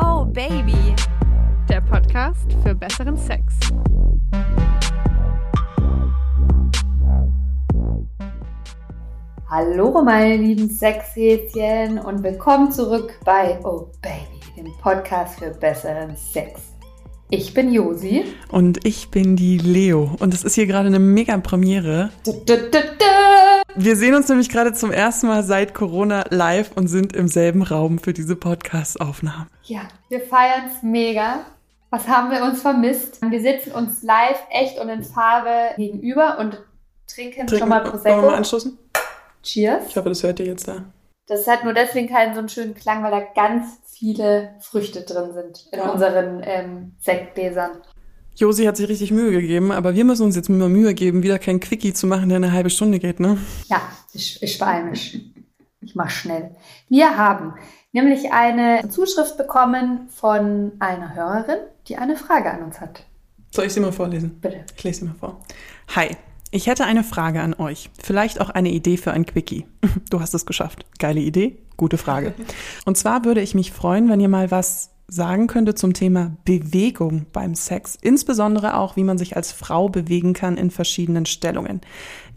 Oh Baby, der Podcast für besseren Sex. Hallo meine lieben Sexhäschen und willkommen zurück bei Oh Baby, dem Podcast für besseren Sex. Ich bin Josi. Und ich bin die Leo. Und es ist hier gerade eine mega Premiere. Du, du, du. Wir sehen uns nämlich gerade zum ersten Mal seit Corona live und sind im selben Raum für diese Podcast-Aufnahme. Ja, wir feiern es mega. Was haben wir uns vermisst? Wir sitzen uns live echt und in Farbe gegenüber und trinken, schon mal Wollen wir Prosecco. mal anstoßen? Cheers. Ich hoffe, das hört ihr jetzt da. Das hat nur deswegen keinen so einen schönen Klang, weil da ganz viele Früchte drin sind in Ja. unseren ähm, Sektgläsern. Josi hat sich richtig Mühe gegeben, aber wir müssen uns jetzt mal Mühe geben, wieder kein Quickie zu machen, der eine halbe Stunde geht, ne? Ja, ich, ich beeile mich. Ich mach schnell. Wir haben nämlich eine Zuschrift bekommen von einer Hörerin, die eine Frage an uns hat. Soll ich sie mal vorlesen? Bitte. Ich lese sie mal vor. Hi, ich hätte eine Frage an euch. Vielleicht auch eine Idee für ein Quickie. Du hast es geschafft. Geile Idee, gute Frage. Und zwar würde ich mich freuen, wenn ihr mal was sagen könntet zum Thema Bewegung beim Sex. Insbesondere auch, wie man sich als Frau bewegen kann in verschiedenen Stellungen.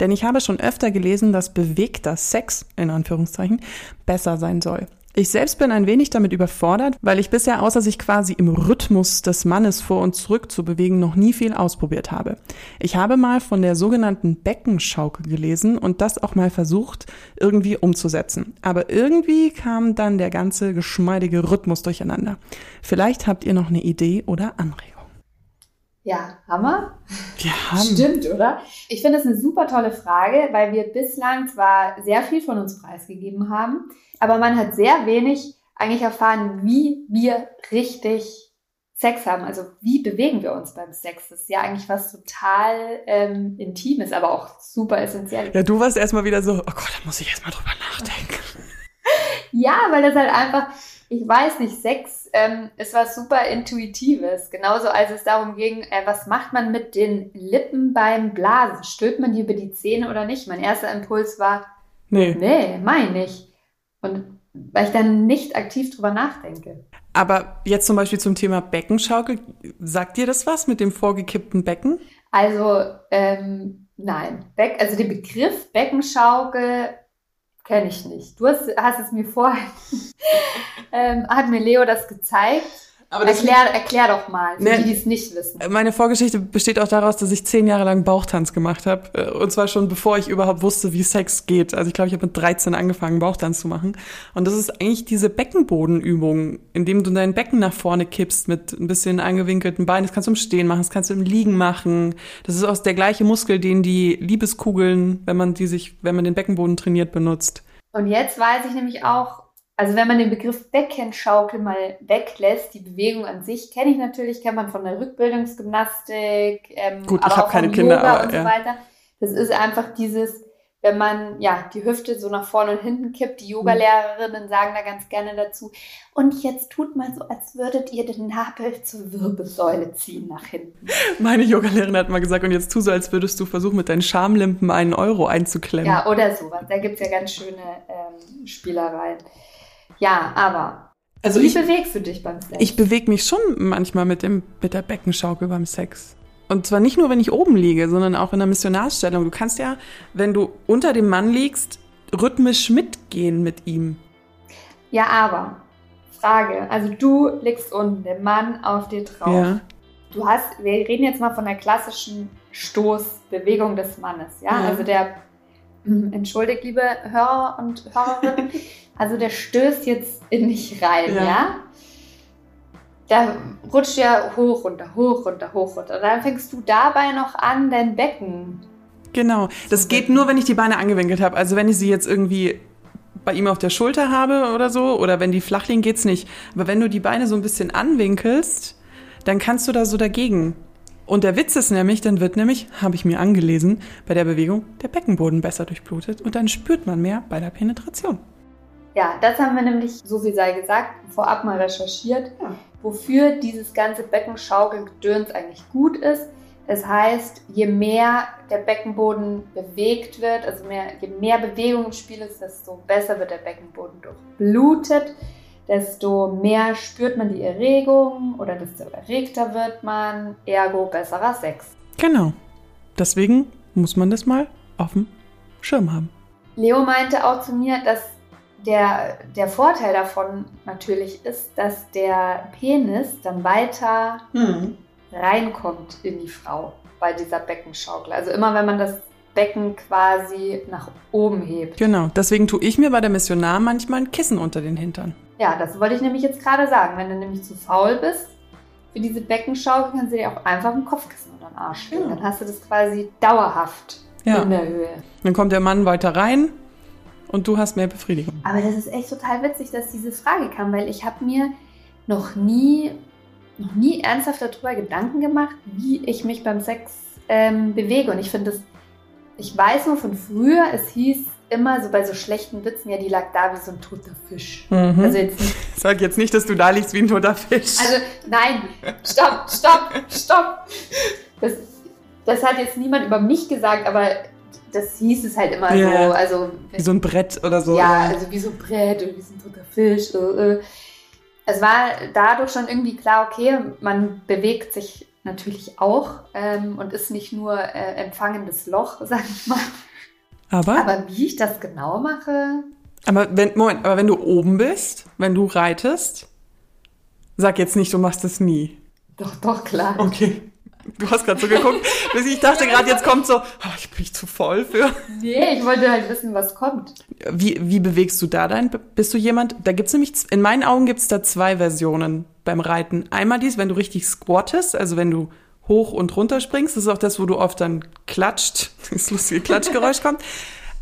Denn ich habe schon öfter gelesen, dass bewegter Sex, in Anführungszeichen, besser sein soll. Ich selbst bin ein wenig damit überfordert, weil ich bisher außer sich quasi im Rhythmus des Mannes vor und zurück zu bewegen noch nie viel ausprobiert habe. Ich habe mal von der sogenannten Beckenschaukel gelesen und das auch mal versucht irgendwie umzusetzen. Aber irgendwie kam dann der ganze geschmeidige Rhythmus durcheinander. Vielleicht habt ihr noch eine Idee oder Anregung. Ja, Hammer. Wir haben Stimmt, oder? Ich finde es eine super tolle Frage, weil wir bislang zwar sehr viel von uns preisgegeben haben, aber man hat sehr wenig eigentlich erfahren, wie wir richtig Sex haben. Also wie bewegen wir uns beim Sex? Das ist ja eigentlich was total ähm, Intimes, aber auch super essentiell. ja, du warst erstmal wieder so, oh Gott, da muss ich erstmal drüber nachdenken. Ja, weil das halt einfach, ich weiß nicht, Sex ähm, ist was super Intuitives. Genauso als es darum ging, äh, was macht man mit den Lippen beim Blasen? Stülpt man die über die Zähne oder nicht? Mein erster Impuls war, Nee. nee, mein nicht. Und weil ich dann nicht aktiv drüber nachdenke. Aber jetzt zum Beispiel zum Thema Beckenschaukel, sagt dir das was mit dem vorgekippten Becken? Also, ähm, nein. Beck, also den Begriff Beckenschaukel kenne ich nicht. Du hast, hast es mir vorher, ähm, hat mir Leo das gezeigt. Aber Erklär, erklär doch mal, für Ne. die, die es nicht wissen. Meine Vorgeschichte besteht auch daraus, dass ich zehn Jahre lang Bauchtanz gemacht habe. Äh, Und zwar schon bevor ich überhaupt wusste, wie Sex geht. Also ich glaube, ich habe mit 13 angefangen, Bauchtanz zu machen. Und das ist eigentlich diese Beckenbodenübung, indem du dein Becken nach vorne kippst mit ein bisschen angewinkelten Beinen. Das kannst du im Stehen machen, das kannst du im Liegen machen. Das ist auch der gleiche Muskel, den die Liebeskugeln, wenn man die sich, wenn man den Beckenboden trainiert, benutzt. Und jetzt weiß ich nämlich auch, also wenn man den Begriff Beckenschaukel mal weglässt, die Bewegung an sich kenne ich natürlich, kennt man von der Rückbildungsgymnastik, ähm, Gut, ich aber hab auch keine vom Kinder, Yoga aber und ja. so weiter. Das ist einfach dieses, wenn man ja die Hüfte so nach vorne und hinten kippt. Die Yogalehrerinnen sagen da ganz gerne dazu. Und jetzt tut mal so, als würdet ihr den Nabel zur Wirbelsäule ziehen nach hinten. Meine Yogalehrerin hat mal gesagt, und jetzt tu so, als würdest du versuchen, mit deinen Schamlimpen einen Euro einzuklemmen. Ja, oder sowas. Da gibt's ja ganz schöne ähm, Spielereien. Ja, aber also wie ich, bewegst du dich beim Sex? Ich bewege mich schon manchmal mit, dem, mit der Beckenschaukel beim Sex. Und zwar nicht nur, wenn ich oben liege, sondern auch in der Missionarstellung. Du kannst ja, wenn du unter dem Mann liegst, rhythmisch mitgehen mit ihm. Ja, aber Frage, also du liegst unten, der Mann auf dir drauf. Ja. Du hast, wir reden jetzt mal von der klassischen Stoßbewegung des Mannes, ja? Ja. Also der, entschuldigt, liebe Hörer und Hörerinnen, also der stößt jetzt in dich rein, ja? Ja. Da rutscht ja hoch runter, hoch runter, hoch runter. Und dann fängst du dabei noch an, dein Becken. Genau. Das geht nur, wenn ich die Beine angewinkelt habe. Also wenn ich sie jetzt irgendwie bei ihm auf der Schulter habe oder so, oder wenn die flach liegen, geht's nicht. Aber wenn du die Beine so ein bisschen anwinkelst, dann kannst du da so dagegen. Und der Witz ist nämlich, dann wird nämlich, habe ich mir angelesen, bei der Bewegung der Beckenboden besser durchblutet und dann spürt man mehr bei der Penetration. Ja, das haben wir nämlich, so viel sei gesagt, vorab mal recherchiert, Ja. wofür dieses ganze Beckenschaukelgedöns eigentlich gut ist. Das heißt, je mehr der Beckenboden bewegt wird, also mehr, je mehr Bewegung im Spiel ist, desto besser wird der Beckenboden durchblutet, desto mehr spürt man die Erregung oder desto erregter wird man, ergo besserer Sex. Genau. Deswegen muss man das mal auf dem Schirm haben. Leo meinte auch zu mir, dass der, der Vorteil davon natürlich ist, dass der Penis dann weiter Hm. reinkommt in die Frau bei dieser Beckenschaukel. Also immer wenn man das Becken quasi nach oben hebt. Genau. Deswegen tue ich mir bei der Missionar manchmal ein Kissen unter den Hintern. Ja, das wollte ich nämlich jetzt gerade sagen. Wenn du nämlich zu faul bist für diese Beckenschaukel, kannst du dir auch einfach ein Kopfkissen unter den Arsch legen. Ja. Dann hast du das quasi dauerhaft Ja. in der Höhe. Dann kommt der Mann weiter rein und du hast mehr Befriedigung. Aber das ist echt total witzig, dass diese Frage kam, weil ich habe mir noch nie, noch nie ernsthaft darüber Gedanken gemacht, wie ich mich beim Sex ähm, bewege. Und ich finde das, ich weiß nur von früher, es hieß immer so bei so schlechten Witzen, ja, die lag da wie so ein toter Fisch. Mhm. Also jetzt nicht, Sag jetzt nicht, dass du da liegst wie ein toter Fisch. also nein, stopp, stopp, stopp. Das, das hat jetzt niemand über mich gesagt, aber das hieß es halt immer Ja. so. Also wie so ein Brett oder so. Ja, also wie so ein Brett oder wie so ein toter Fisch. Äh, äh. Es war dadurch schon irgendwie klar, okay, man bewegt sich natürlich auch ähm, und ist nicht nur äh, empfangendes Loch, sag ich mal. aber, Aber wie ich das genau mache, aber wenn, Moment, aber wenn du oben bist, wenn du reitest, sag jetzt nicht, du machst es nie. doch, doch, klar. Okay. Du hast gerade so geguckt, ich dachte gerade, jetzt kommt so, oh, ich bin ich zu voll für. Nee, ich wollte halt wissen, was kommt. Wie, wie bewegst du da dein? Bist du jemand? Da gibt's nämlich, z- in meinen Augen gibt's da zwei Versionen beim Reiten. Einmal dies, wenn du richtig squattest, also wenn du hoch und runter springst, das ist auch das, wo du oft dann klatscht, das lustige Klatschgeräusch kommt.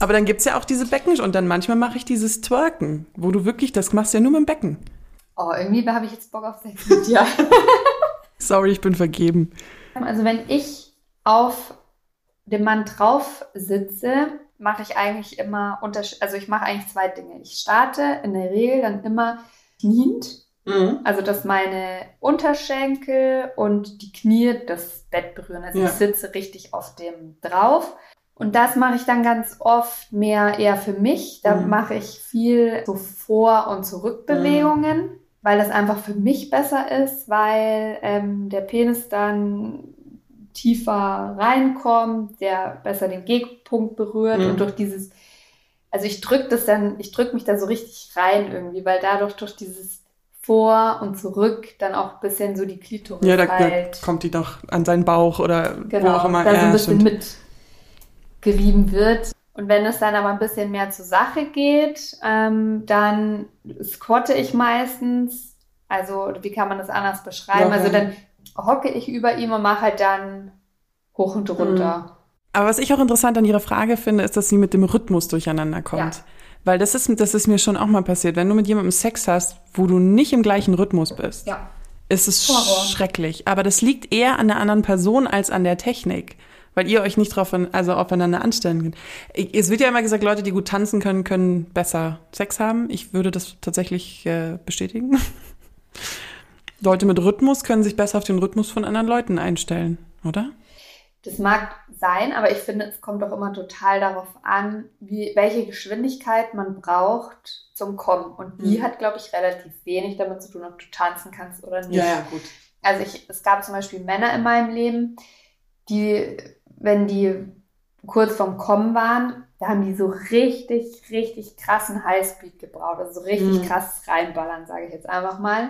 Aber dann gibt's ja auch diese Becken und dann manchmal mache ich dieses Twerken, wo du wirklich, das machst du ja nur mit dem Becken. Oh, irgendwie habe ich jetzt Bock auf Sex mit dir. Sorry, ich bin vergeben. Also wenn ich auf dem Mann drauf sitze, mache ich eigentlich immer Unterschied. Also ich mache eigentlich zwei Dinge. Ich starte in der Regel dann immer kniend, also dass meine Unterschenkel und die Knie das Bett berühren. Also Ja. ich sitze richtig auf dem drauf. Und das mache ich dann ganz oft mehr eher für mich. Da Mhm. mache ich viel so Vor- und Zurückbewegungen, weil das einfach für mich besser ist, weil ähm, der Penis dann tiefer reinkommt, der besser den Gegenpunkt berührt Mhm. und durch dieses, also ich drücke das dann, ich drücke mich da so richtig rein irgendwie, weil dadurch durch dieses Vor und Zurück dann auch ein bisschen so die Klitoris Ja, da, da halt kommt die doch an seinen Bauch oder wo genau, auch immer. da so ein bisschen mitgerieben wird. Und wenn es dann aber ein bisschen mehr zur Sache geht, ähm, dann squatte ich meistens. Also, wie kann man das anders beschreiben? Ja, Also, dann hocke ich über ihm und mache halt dann hoch und runter. Aber was ich auch interessant an Ihrer Frage finde, ist, dass sie mit dem Rhythmus durcheinander kommt. Ja. Weil das ist, das ist mir schon auch mal passiert. Wenn du mit jemandem Sex hast, wo du nicht im gleichen Rhythmus bist, Ja. ist es Horror. schrecklich. Aber das liegt eher an der anderen Person als an der Technik. Weil ihr euch nicht drauf, also aufeinander anstellen könnt. Ich- Es wird ja immer gesagt, Leute, die gut tanzen können, können besser Sex haben. Ich würde das tatsächlich äh, bestätigen. Leute mit Rhythmus können sich besser auf den Rhythmus von anderen Leuten einstellen, oder? Das mag sein, aber ich finde, es kommt doch immer total darauf an, wie, welche Geschwindigkeit man braucht zum Kommen. Und die Mhm. hat, glaube ich, relativ wenig damit zu tun, ob du tanzen kannst oder nicht. gut. Also ich, es gab zum Beispiel Männer in meinem Leben, die, wenn die kurz vorm Kommen waren, da haben die so richtig, richtig krassen Highspeed gebraucht. Also so richtig Mhm. krass reinballern, sage ich jetzt einfach mal.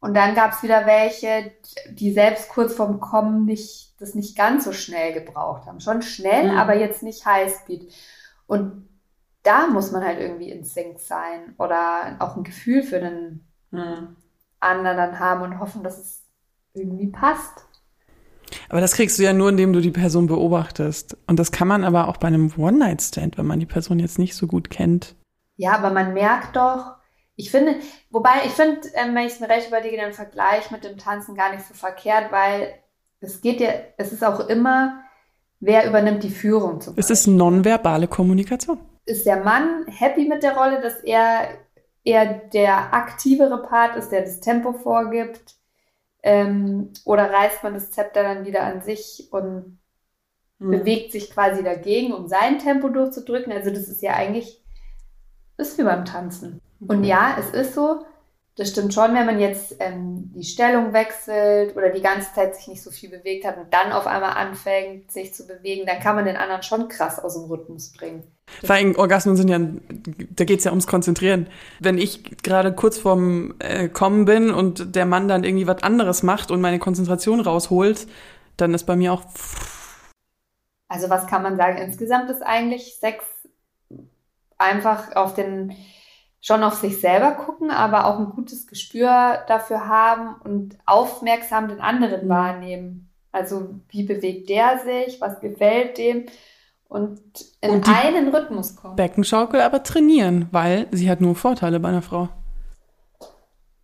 Und dann gab es wieder welche, die selbst kurz vorm Kommen nicht, das nicht ganz so schnell gebraucht haben. Schon schnell, Mhm. aber jetzt nicht Highspeed. Und da muss man halt irgendwie in Sync sein oder auch ein Gefühl für den Mhm. anderen dann haben und hoffen, dass es irgendwie passt. Aber das kriegst du ja nur, indem du die Person beobachtest. Und das kann man aber auch bei einem One-Night-Stand, wenn man die Person jetzt nicht so gut kennt. Ja, aber man merkt doch, ich finde, wobei ich finde, ähm, wenn ich es mir recht überlege, den Vergleich mit dem Tanzen gar nicht so verkehrt, weil es geht ja, es ist auch immer, wer übernimmt die Führung zum Es Beispiel. ist nonverbale Kommunikation. ist der Mann happy mit der Rolle, dass er eher der aktivere Part ist, der das Tempo vorgibt? Ähm, oder reißt man das Zepter dann wieder an sich und Mhm. bewegt sich quasi dagegen, um sein Tempo durchzudrücken. Also das ist ja eigentlich, das ist wie beim Tanzen. Und ja, es ist so, das stimmt schon, wenn man jetzt ähm, die Stellung wechselt oder die ganze Zeit sich nicht so viel bewegt hat und dann auf einmal anfängt, sich zu bewegen, dann kann man den anderen schon krass aus dem Rhythmus bringen. Vor allem Orgasmen sind ja, da geht's ja ums Konzentrieren. Wenn ich gerade kurz vorm äh, Kommen bin und der Mann dann irgendwie was anderes macht und meine Konzentration rausholt, dann ist bei mir auch Also was kann man sagen? Insgesamt ist eigentlich Sex einfach auf den, schon auf sich selber gucken, aber auch ein gutes Gespür dafür haben und aufmerksam den anderen Mhm. wahrnehmen. Also wie bewegt der sich, was gefällt dem und in Und einen Rhythmus kommen. Beckenschaukel, aber trainieren, weil sie hat nur Vorteile bei einer Frau.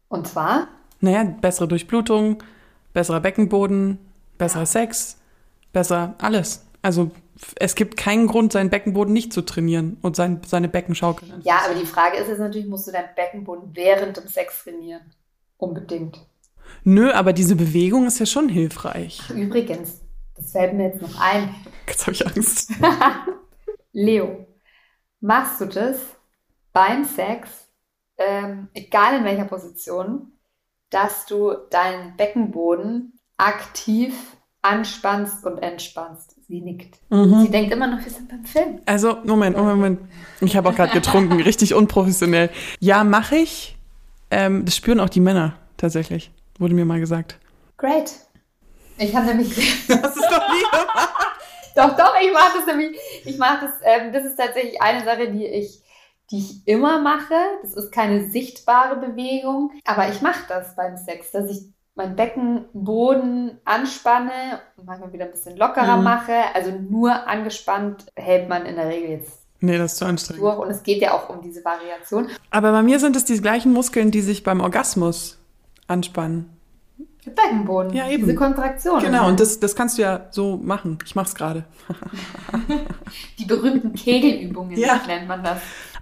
Und zwar, Naja, bessere Durchblutung, besserer Beckenboden, besserer Sex, besser alles. Also es gibt keinen Grund, seinen Beckenboden nicht zu trainieren und sein, seine Beckenschaukel. ja, aber die Frage ist jetzt natürlich, musst du deinen Beckenboden während dem Sex trainieren? Unbedingt. Nö, aber diese Bewegung ist ja schon hilfreich. Übrigens, das fällt mir jetzt noch ein. Jetzt habe ich Angst. Leo, machst du das beim Sex, ähm, egal in welcher Position, dass du deinen Beckenboden aktiv anspannst und entspannst? Sie nickt. Mhm. Sie denkt immer noch, wir sind beim Film. Also, Moment, Moment, Moment. Ich habe auch gerade getrunken, richtig unprofessionell. Ja, mache ich. Ähm, das spüren auch die Männer tatsächlich, wurde mir mal gesagt. Great. Ich habe nämlich Das ist doch nie Doch, doch, ich mache das nämlich. Ich mache das, ähm, das ist tatsächlich eine Sache, die ich, die ich immer mache. Das ist keine sichtbare Bewegung, aber ich mache das beim Sex, dass ich meinen Beckenboden anspanne und manchmal wieder ein bisschen lockerer Mhm. mache. Also nur angespannt hält man in der Regel jetzt Nee, das ist zu anstrengend. durch. Und es geht ja auch um diese Variation. Aber bei mir sind es die gleichen Muskeln, die sich beim Orgasmus anspannen. Der Beckenboden, Ja, eben. diese Kontraktion. Genau, und das, das kannst du ja so machen. Ich mach's gerade. Die berühmten Kegelübungen Ja. nennt man das.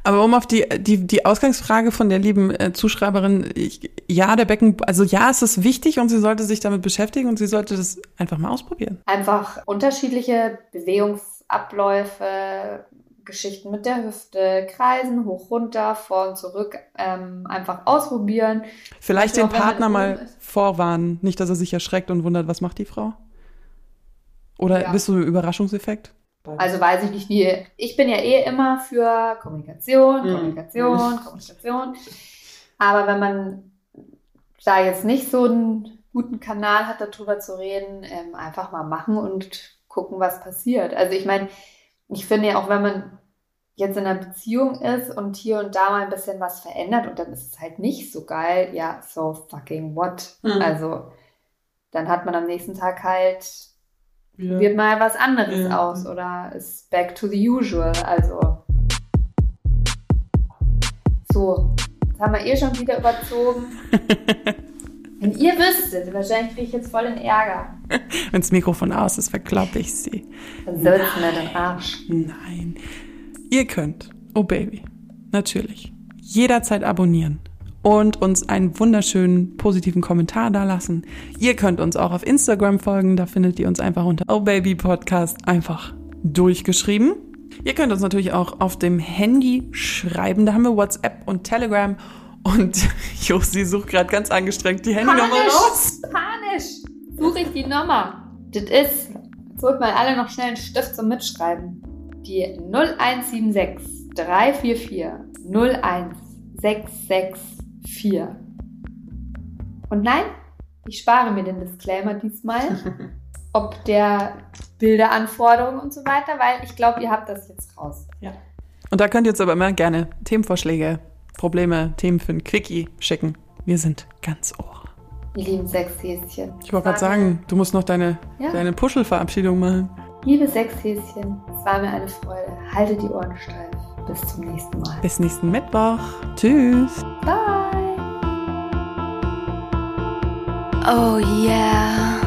Aber um auf die, die, die Ausgangsfrage von der lieben äh, Zuschreiberin, ich, ja, der Becken, also ja, es ist wichtig und sie sollte sich damit beschäftigen und sie sollte das einfach mal ausprobieren. einfach unterschiedliche Bewegungsabläufe, Geschichten mit der Hüfte, Kreisen, hoch, runter, vor und zurück, ähm, einfach ausprobieren. Vielleicht den Partner mal vorwarnen, nicht, dass er sich erschreckt und wundert, was macht die Frau? Oder Ja. bist du Überraschungseffekt? Also weiß ich nicht, wie. Ich bin ja eh immer für Kommunikation, Mhm. Kommunikation, Kommunikation. Aber wenn man da jetzt nicht so einen guten Kanal hat, darüber zu reden, ähm, einfach mal machen und gucken, was passiert. Also ich meine, ich finde ja auch, wenn man jetzt in einer Beziehung ist und hier und da mal ein bisschen was verändert und dann ist es halt nicht so geil, ja, so fucking what? Mhm. Also dann hat man am nächsten Tag halt Wird mal was anderes Ja. aus oder ist back to the usual. Also. So, jetzt haben wir eh schon wieder überzogen. Wenn ihr wüsstet, wahrscheinlich kriege ich jetzt voll den Ärger. Wenn das Mikrofon aus ist, verkloppe ich sie. Dann sollst mir den Arsch. Nein. Ihr könnt, oh Baby, natürlich, jederzeit abonnieren und uns einen wunderschönen positiven Kommentar dalassen. Ihr könnt uns auch auf Instagram folgen, da findet ihr uns einfach unter Oh Baby Podcast einfach durchgeschrieben. Ihr könnt uns natürlich auch auf dem Handy schreiben, da haben wir WhatsApp und Telegram und Josi sucht gerade ganz angestrengt die Handynummer raus. Panisch! Suche ich die Nummer. Das ist, jetzt holt mal alle noch schnell einen Stift zum Mitschreiben. Die 0176 344 01664. Und nein, ich spare mir den Disclaimer diesmal, ob der Bilderanforderungen und so weiter, weil ich glaube, ihr habt das jetzt raus. Und da könnt ihr uns aber immer gerne Themenvorschläge, Probleme, Themen für ein Quickie schicken. Wir sind ganz ohr. Ihr lieben Sechshäschen. Ich wollte gerade sagen, du musst noch deine, Ja. deine Puschelverabschiedung machen. Liebe Sechshäschen, es war mir eine Freude. Haltet die Ohren steif. Bis zum nächsten Mal. Bis nächsten Mittwoch. Tschüss. Bye! Oh yeah.